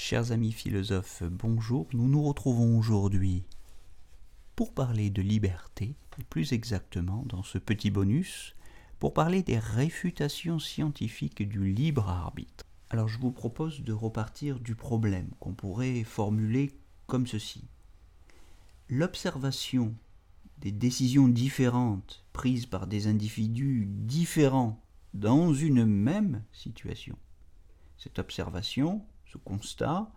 Chers amis philosophes, bonjour. Nous nous retrouvons aujourd'hui pour parler de liberté, et plus exactement dans ce petit bonus, pour parler des réfutations scientifiques du libre arbitre. Alors je vous propose de repartir du problème qu'on pourrait formuler comme ceci. L'observation des décisions différentes prises par des individus différents dans une même situation. Cette observation ce constat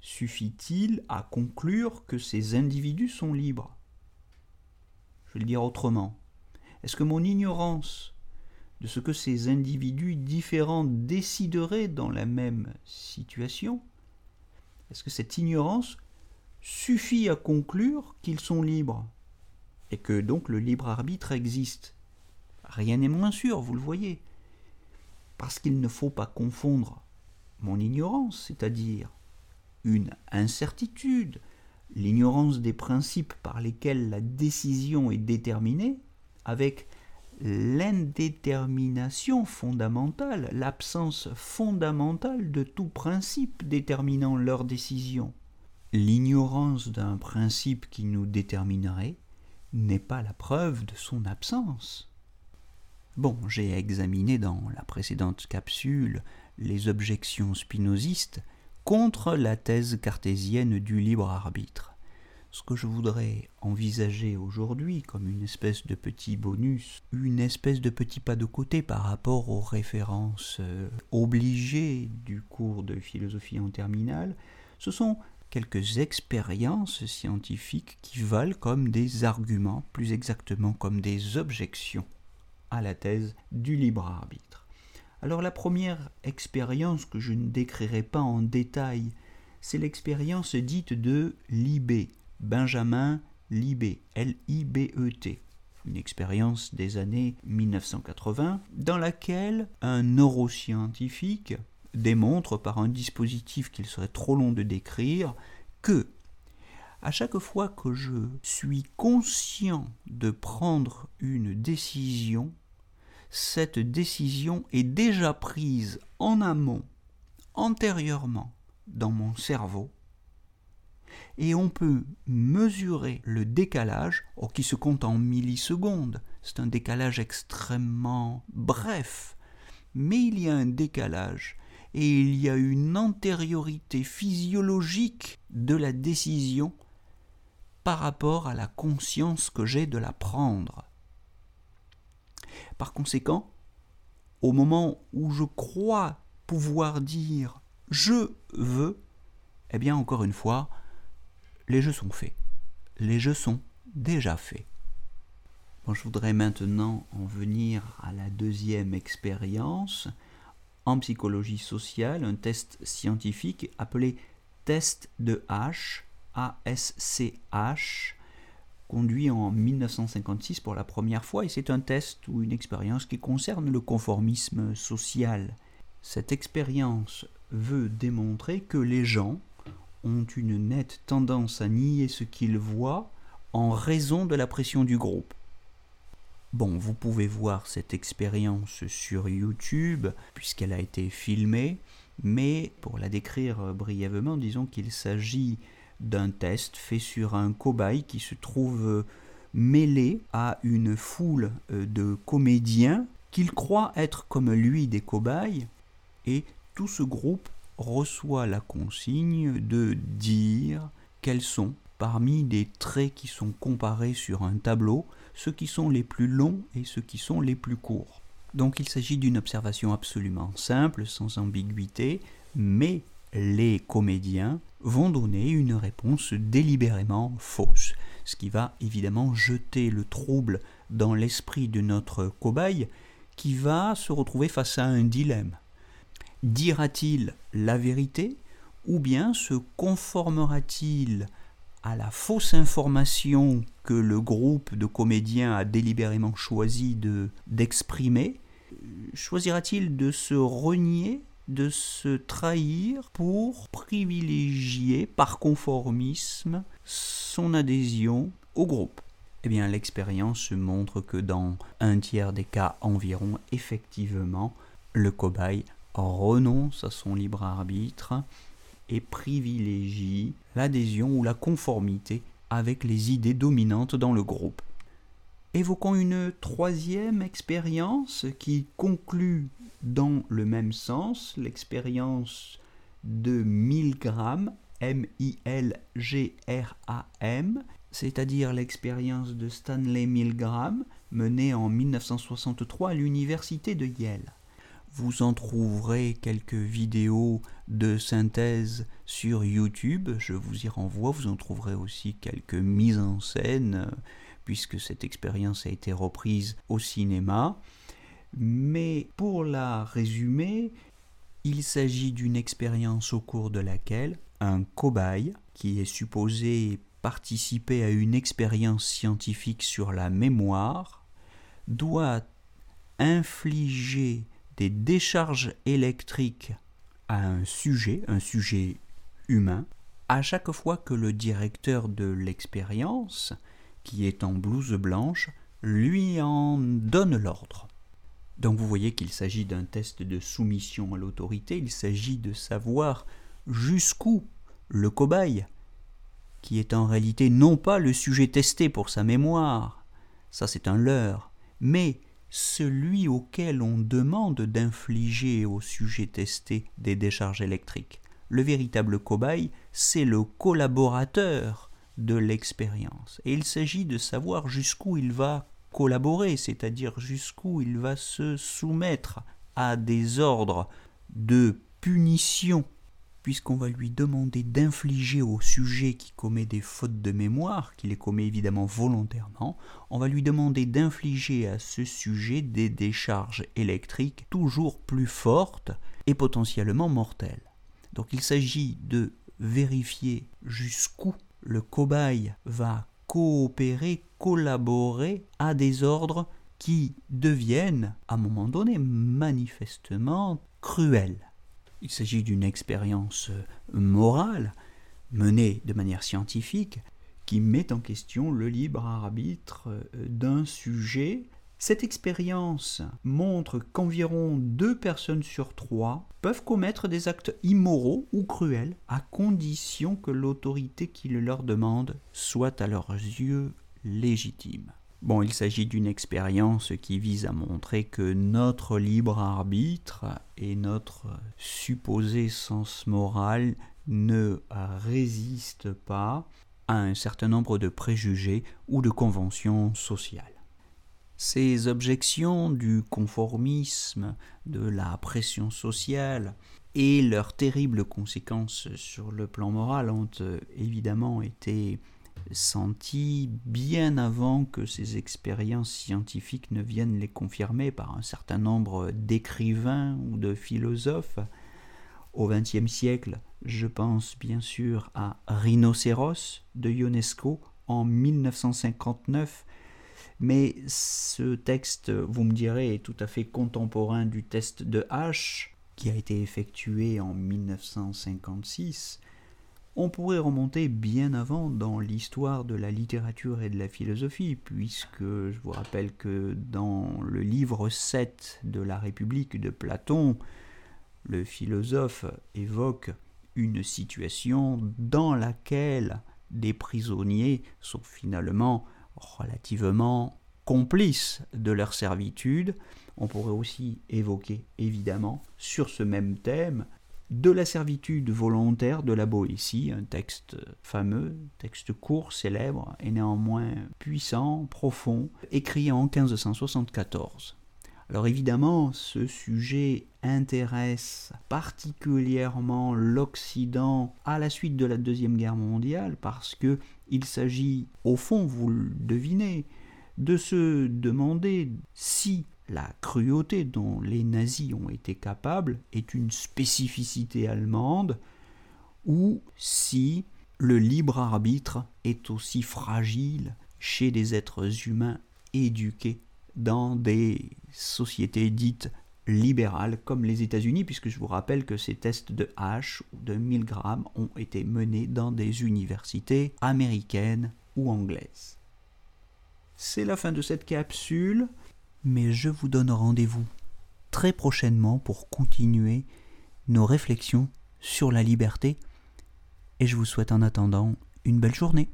suffit-il à conclure que ces individus sont libres? Je vais le dire autrement. Est-ce que mon ignorance de ce que ces individus différents décideraient dans la même situation, est-ce que cette ignorance suffit à conclure qu'ils sont libres et que donc le libre arbitre existe? Rien n'est moins sûr, vous le voyez, parce qu'il ne faut pas confondre mon ignorance, c'est-à-dire une incertitude, l'ignorance des principes par lesquels la décision est déterminée, avec l'indétermination fondamentale, l'absence fondamentale de tout principe déterminant leur décision. L'ignorance d'un principe qui nous déterminerait n'est pas la preuve de son absence. Bon, j'ai examiné dans la précédente capsule les objections spinozistes contre la thèse cartésienne du libre arbitre. Ce que je voudrais envisager aujourd'hui comme une espèce de petit bonus, une espèce de petit pas de côté par rapport aux références euh, obligées du cours de philosophie en terminale, ce sont quelques expériences scientifiques qui valent comme des arguments, plus exactement comme des objections à la thèse du libre arbitre. Alors la première expérience que je ne décrirai pas en détail, c'est l'expérience dite de Libé, Benjamin Libé, L-I-B-E-T. Une expérience des années 1980 dans laquelle un neuroscientifique démontre par un dispositif qu'il serait trop long de décrire que à chaque fois que je suis conscient de prendre une décision, cette décision est déjà prise en amont, antérieurement, dans mon cerveau, et on peut mesurer le décalage, oh, qui se compte en millisecondes. C'est un décalage extrêmement bref, mais il y a un décalage et il y a une antériorité physiologique de la décision par rapport à la conscience que j'ai de la prendre. Par conséquent, au moment où je crois pouvoir dire je veux, eh bien encore une fois, les jeux sont faits. Les jeux sont déjà faits. je voudrais maintenant en venir à la deuxième expérience en psychologie sociale, un test scientifique appelé test de H, A-S-C-H, conduit en 1956 pour la première fois et c'est un test ou une expérience qui concerne le conformisme social. Cette expérience veut démontrer que les gens ont une nette tendance à nier ce qu'ils voient en raison de la pression du groupe. Bon, vous pouvez voir cette expérience sur YouTube puisqu'elle a été filmée, mais pour la décrire brièvement, disons qu'il s'agit d'un test fait sur un cobaye qui se trouve mêlé à une foule euh, de comédiens qu'il croit être comme lui des cobayes et tout ce groupe reçoit la consigne de dire quels sont parmi des traits qui sont comparés sur un tableau ceux qui sont les plus longs et ceux qui sont les plus courts. Donc il s'agit d'une observation absolument simple, sans ambiguïté, mais les comédiens vont donner une réponse délibérément fausse, ce qui va évidemment jeter le trouble dans l'esprit de notre cobaye qui va se retrouver face à un dilemme. Dira-t-il la vérité ou bien se conformera-t-il à la fausse information que le groupe de comédiens a délibérément choisi de d'exprimer? Choisira-t-il de se renier, de se trahir pour privilégier par conformisme son adhésion au groupe eh bien, l'expérience montre que dans un tiers des cas environ, effectivement, le cobaye renonce à son libre arbitre et privilégie l'adhésion ou la conformité avec les idées dominantes dans le groupe. Évoquons une troisième expérience qui conclut dans le même sens, l'expérience de Milgram, M-I-L-G-R-A-M, c'est-à-dire l'expérience de Stanley Milgram menée en 1963 à l'université de Yale. Vous en trouverez quelques vidéos de synthèse sur YouTube, je vous y renvoie, vous en trouverez aussi quelques mises en scène, puisque cette expérience a été reprise au cinéma. Mais pour la résumer, il s'agit d'une expérience au cours de laquelle un cobaye, qui est supposé participer à une expérience scientifique sur la mémoire, doit infliger des décharges électriques à un sujet, un sujet humain, à chaque fois que le directeur de l'expérience, qui est en blouse blanche, lui en donne l'ordre. Donc vous voyez qu'il s'agit d'un test de soumission à l'autorité, il s'agit de savoir jusqu'où le cobaye, qui est en réalité non pas le sujet testé pour sa mémoire, ça c'est un leurre, mais celui auquel on demande d'infliger au sujet testé des décharges électriques. Le véritable cobaye, c'est le collaborateur de l'expérience. Et il s'agit de savoir jusqu'où il va collaborer, c'est-à-dire jusqu'où il va se soumettre à des ordres de punition puisqu'on va lui demander d'infliger au sujet qui commet des fautes de mémoire, qui les commet évidemment volontairement, on va lui demander d'infliger à ce sujet des décharges électriques toujours plus fortes et potentiellement mortelles. Donc il s'agit de vérifier jusqu'où le cobaye va coopérer, collaborer à des ordres qui deviennent, à un moment donné, manifestement cruels. Il s'agit d'une expérience euh, morale menée de manière scientifique qui met en question le libre arbitre euh, d'un sujet. Cette expérience montre qu'environ deux personnes sur trois peuvent commettre des actes immoraux ou cruels à condition que l'autorité qui le leur demande soit à leurs yeux légitime. Bon, il s'agit d'une expérience qui vise à montrer que notre libre arbitre et notre supposé sens moral ne résistent pas à un certain nombre de préjugés ou de conventions sociales. Ces objections du conformisme, de la pression sociale et leurs terribles conséquences sur le plan moral ont euh, évidemment été senti bien avant que ces expériences scientifiques ne viennent les confirmer par un certain nombre d'écrivains ou de philosophes. Au XXe siècle, je pense bien sûr à Rhinocéros de Ionesco en 1959, mais ce texte, vous me direz, est tout à fait contemporain du test de H qui a été effectué en 1956 on pourrait remonter bien avant dans l'histoire de la littérature et de la philosophie, puisque je vous rappelle que dans le livre 7 de la République de Platon, le philosophe évoque une situation dans laquelle des prisonniers sont finalement relativement complices de leur servitude. On pourrait aussi évoquer évidemment sur ce même thème de la servitude volontaire de la Boétie, un texte fameux, texte court, célèbre et néanmoins puissant, profond, écrit en 1574. Alors évidemment, ce sujet intéresse particulièrement l'Occident à la suite de la Deuxième Guerre mondiale parce que il s'agit, au fond, vous le devinez, de se demander si la cruauté dont les nazis ont été capables est une spécificité allemande, ou si le libre arbitre est aussi fragile chez des êtres humains éduqués dans des sociétés dites libérales comme les États-Unis, puisque je vous rappelle que ces tests de H ou de 1000 grammes ont été menés dans des universités américaines ou anglaises. C'est la fin de cette capsule, mais je vous donne rendez-vous très prochainement pour continuer nos réflexions sur la liberté, et je vous souhaite en attendant une belle journée.